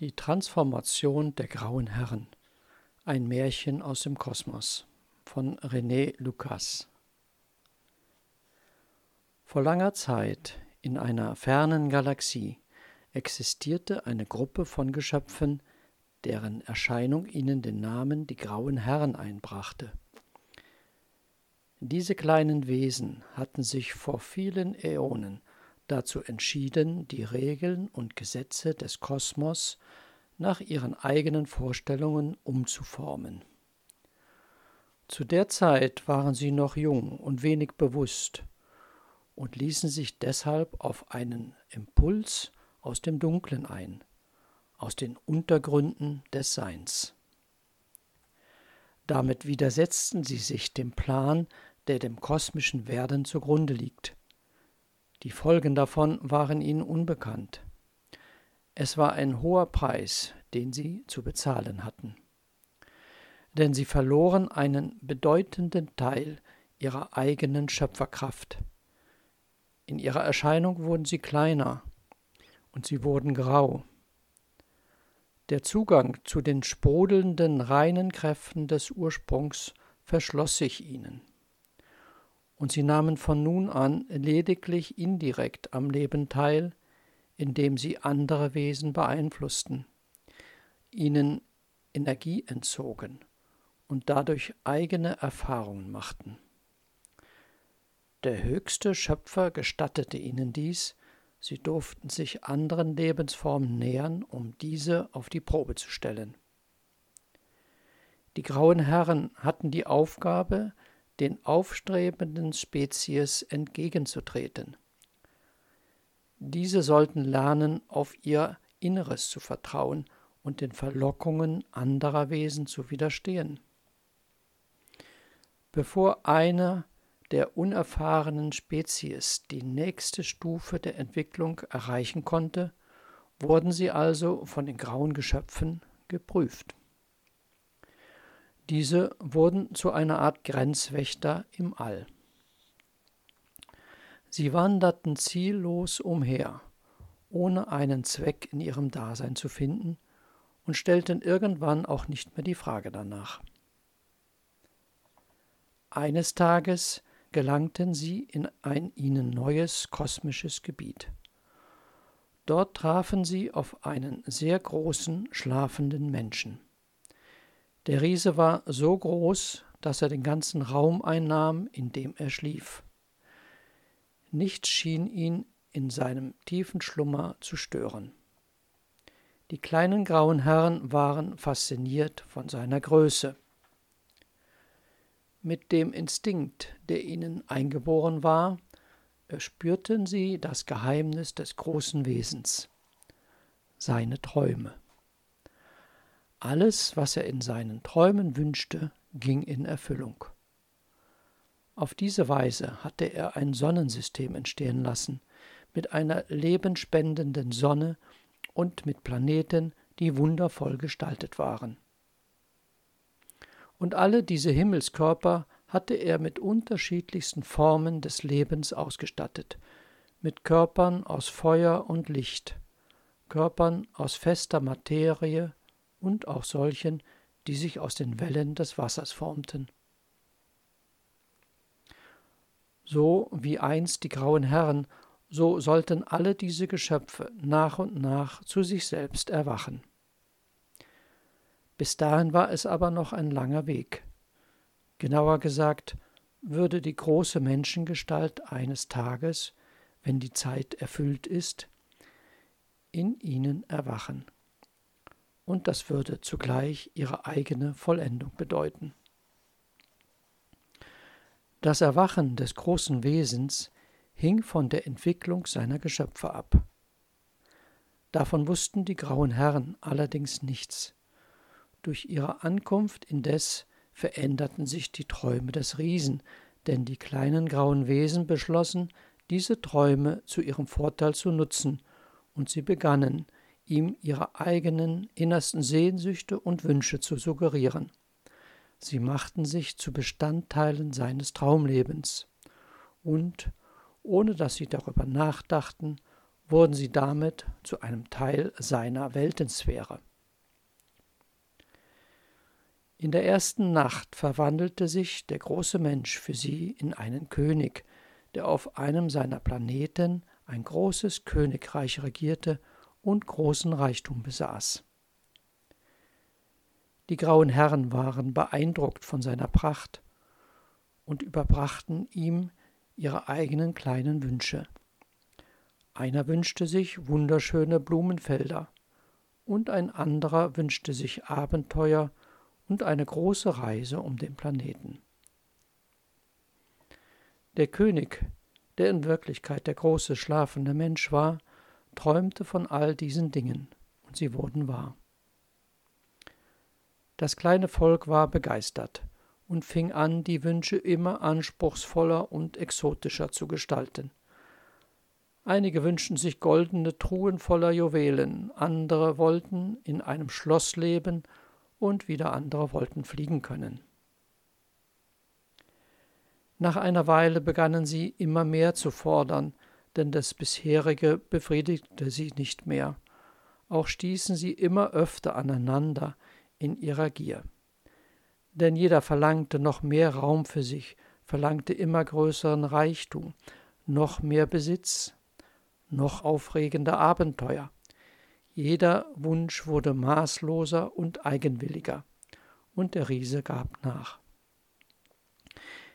Die Transformation der grauen Herren. Ein Märchen aus dem Kosmos von René Lucas. Vor langer Zeit in einer fernen Galaxie existierte eine Gruppe von Geschöpfen, deren Erscheinung ihnen den Namen die grauen Herren einbrachte. Diese kleinen Wesen hatten sich vor vielen Äonen dazu entschieden, die Regeln und Gesetze des Kosmos nach ihren eigenen Vorstellungen umzuformen. Zu der Zeit waren sie noch jung und wenig bewusst und ließen sich deshalb auf einen Impuls aus dem Dunklen ein, aus den Untergründen des Seins. Damit widersetzten sie sich dem Plan, der dem kosmischen Werden zugrunde liegt, die Folgen davon waren ihnen unbekannt. Es war ein hoher Preis, den sie zu bezahlen hatten. Denn sie verloren einen bedeutenden Teil ihrer eigenen Schöpferkraft. In ihrer Erscheinung wurden sie kleiner und sie wurden grau. Der Zugang zu den sprudelnden, reinen Kräften des Ursprungs verschloss sich ihnen und sie nahmen von nun an lediglich indirekt am Leben teil, indem sie andere Wesen beeinflussten, ihnen Energie entzogen und dadurch eigene Erfahrungen machten. Der höchste Schöpfer gestattete ihnen dies, sie durften sich anderen Lebensformen nähern, um diese auf die Probe zu stellen. Die grauen Herren hatten die Aufgabe, den aufstrebenden Spezies entgegenzutreten. Diese sollten lernen, auf ihr Inneres zu vertrauen und den Verlockungen anderer Wesen zu widerstehen. Bevor einer der unerfahrenen Spezies die nächste Stufe der Entwicklung erreichen konnte, wurden sie also von den grauen Geschöpfen geprüft. Diese wurden zu einer Art Grenzwächter im All. Sie wanderten ziellos umher, ohne einen Zweck in ihrem Dasein zu finden und stellten irgendwann auch nicht mehr die Frage danach. Eines Tages gelangten sie in ein ihnen neues kosmisches Gebiet. Dort trafen sie auf einen sehr großen, schlafenden Menschen. Der Riese war so groß, dass er den ganzen Raum einnahm, in dem er schlief. Nichts schien ihn in seinem tiefen Schlummer zu stören. Die kleinen grauen Herren waren fasziniert von seiner Größe. Mit dem Instinkt, der ihnen eingeboren war, erspürten sie das Geheimnis des großen Wesens, seine Träume. Alles, was er in seinen Träumen wünschte, ging in Erfüllung. Auf diese Weise hatte er ein Sonnensystem entstehen lassen, mit einer lebenspendenden Sonne und mit Planeten, die wundervoll gestaltet waren. Und alle diese Himmelskörper hatte er mit unterschiedlichsten Formen des Lebens ausgestattet, mit Körpern aus Feuer und Licht, Körpern aus fester Materie, und auch solchen, die sich aus den Wellen des Wassers formten. So wie einst die grauen Herren, so sollten alle diese Geschöpfe nach und nach zu sich selbst erwachen. Bis dahin war es aber noch ein langer Weg. Genauer gesagt, würde die große Menschengestalt eines Tages, wenn die Zeit erfüllt ist, in ihnen erwachen und das würde zugleich ihre eigene Vollendung bedeuten. Das Erwachen des großen Wesens hing von der Entwicklung seiner Geschöpfe ab. Davon wussten die grauen Herren allerdings nichts. Durch ihre Ankunft indes veränderten sich die Träume des Riesen, denn die kleinen grauen Wesen beschlossen, diese Träume zu ihrem Vorteil zu nutzen, und sie begannen, ihm ihre eigenen innersten Sehnsüchte und Wünsche zu suggerieren. Sie machten sich zu Bestandteilen seines Traumlebens und, ohne dass sie darüber nachdachten, wurden sie damit zu einem Teil seiner Weltensphäre. In der ersten Nacht verwandelte sich der große Mensch für sie in einen König, der auf einem seiner Planeten ein großes Königreich regierte und großen Reichtum besaß. Die grauen Herren waren beeindruckt von seiner Pracht und überbrachten ihm ihre eigenen kleinen Wünsche. Einer wünschte sich wunderschöne Blumenfelder, und ein anderer wünschte sich Abenteuer und eine große Reise um den Planeten. Der König, der in Wirklichkeit der große schlafende Mensch war, träumte von all diesen Dingen, und sie wurden wahr. Das kleine Volk war begeistert und fing an, die Wünsche immer anspruchsvoller und exotischer zu gestalten. Einige wünschten sich goldene Truhen voller Juwelen, andere wollten in einem Schloss leben und wieder andere wollten fliegen können. Nach einer Weile begannen sie immer mehr zu fordern, denn das bisherige befriedigte sie nicht mehr. Auch stießen sie immer öfter aneinander in ihrer Gier. Denn jeder verlangte noch mehr Raum für sich, verlangte immer größeren Reichtum, noch mehr Besitz, noch aufregender Abenteuer. Jeder Wunsch wurde maßloser und eigenwilliger, und der Riese gab nach.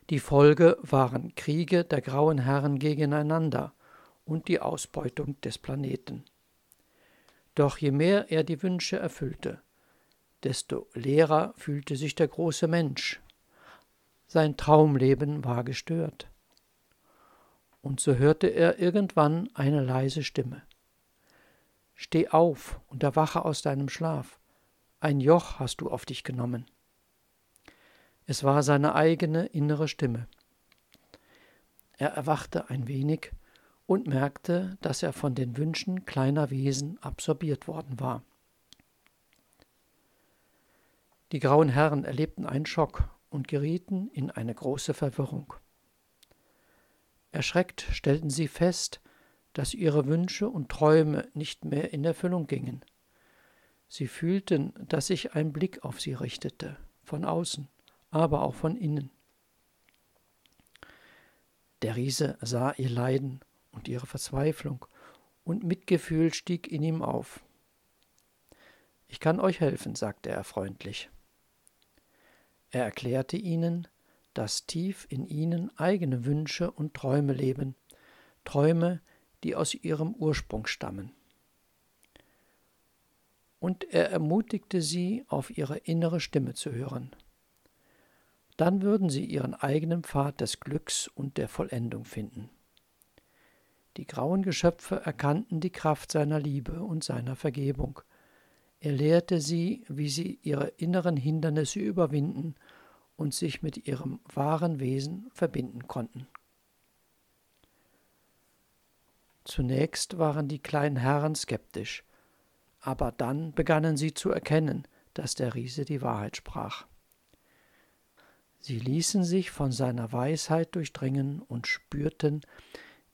Die Folge waren Kriege der grauen Herren gegeneinander und die Ausbeutung des Planeten. Doch je mehr er die Wünsche erfüllte, desto leerer fühlte sich der große Mensch. Sein Traumleben war gestört. Und so hörte er irgendwann eine leise Stimme. Steh auf und erwache aus deinem Schlaf. Ein Joch hast du auf dich genommen. Es war seine eigene innere Stimme. Er erwachte ein wenig und merkte, dass er von den Wünschen kleiner Wesen absorbiert worden war. Die grauen Herren erlebten einen Schock und gerieten in eine große Verwirrung. Erschreckt stellten sie fest, dass ihre Wünsche und Träume nicht mehr in Erfüllung gingen. Sie fühlten, dass sich ein Blick auf sie richtete, von außen aber auch von innen. Der Riese sah ihr Leiden und ihre Verzweiflung, und Mitgefühl stieg in ihm auf. Ich kann euch helfen, sagte er freundlich. Er erklärte ihnen, dass tief in ihnen eigene Wünsche und Träume leben, Träume, die aus ihrem Ursprung stammen. Und er ermutigte sie, auf ihre innere Stimme zu hören dann würden sie ihren eigenen Pfad des Glücks und der Vollendung finden. Die grauen Geschöpfe erkannten die Kraft seiner Liebe und seiner Vergebung. Er lehrte sie, wie sie ihre inneren Hindernisse überwinden und sich mit ihrem wahren Wesen verbinden konnten. Zunächst waren die kleinen Herren skeptisch, aber dann begannen sie zu erkennen, dass der Riese die Wahrheit sprach. Sie ließen sich von seiner Weisheit durchdringen und spürten,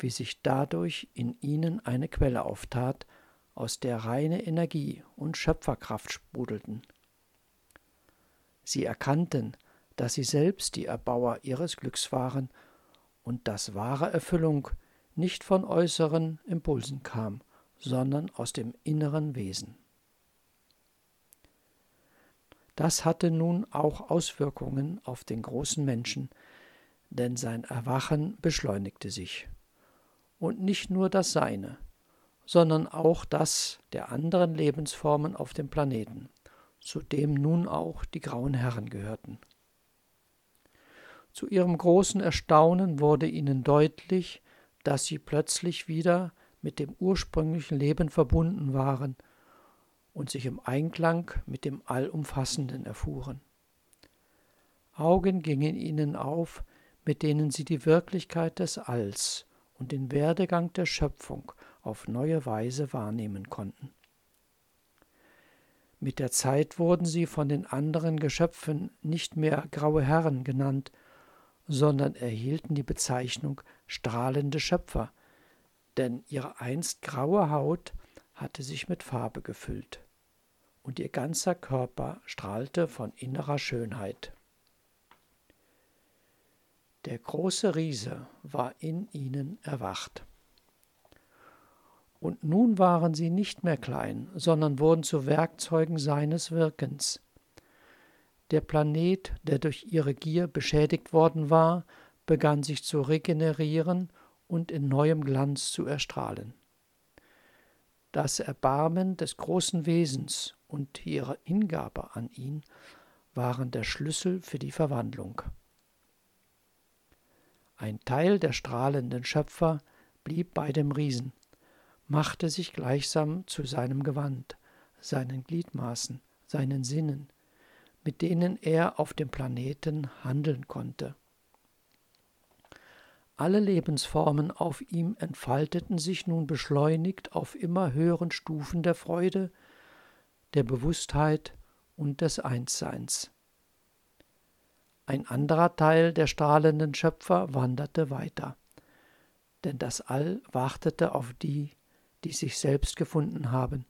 wie sich dadurch in ihnen eine Quelle auftat, aus der reine Energie und Schöpferkraft sprudelten. Sie erkannten, dass sie selbst die Erbauer ihres Glücks waren und dass wahre Erfüllung nicht von äußeren Impulsen kam, sondern aus dem inneren Wesen. Das hatte nun auch Auswirkungen auf den großen Menschen, denn sein Erwachen beschleunigte sich. Und nicht nur das seine, sondern auch das der anderen Lebensformen auf dem Planeten, zu dem nun auch die grauen Herren gehörten. Zu ihrem großen Erstaunen wurde ihnen deutlich, dass sie plötzlich wieder mit dem ursprünglichen Leben verbunden waren – und sich im Einklang mit dem Allumfassenden erfuhren. Augen gingen ihnen auf, mit denen sie die Wirklichkeit des Alls und den Werdegang der Schöpfung auf neue Weise wahrnehmen konnten. Mit der Zeit wurden sie von den anderen Geschöpfen nicht mehr graue Herren genannt, sondern erhielten die Bezeichnung strahlende Schöpfer, denn ihre einst graue Haut hatte sich mit Farbe gefüllt, und ihr ganzer Körper strahlte von innerer Schönheit. Der große Riese war in ihnen erwacht. Und nun waren sie nicht mehr klein, sondern wurden zu Werkzeugen seines Wirkens. Der Planet, der durch ihre Gier beschädigt worden war, begann sich zu regenerieren und in neuem Glanz zu erstrahlen. Das Erbarmen des großen Wesens und ihre Hingabe an ihn waren der Schlüssel für die Verwandlung. Ein Teil der strahlenden Schöpfer blieb bei dem Riesen, machte sich gleichsam zu seinem Gewand, seinen Gliedmaßen, seinen Sinnen, mit denen er auf dem Planeten handeln konnte. Alle Lebensformen auf ihm entfalteten sich nun beschleunigt auf immer höheren Stufen der Freude, der Bewusstheit und des Einsseins. Ein anderer Teil der strahlenden Schöpfer wanderte weiter, denn das All wartete auf die, die sich selbst gefunden haben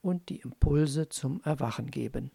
und die Impulse zum Erwachen geben.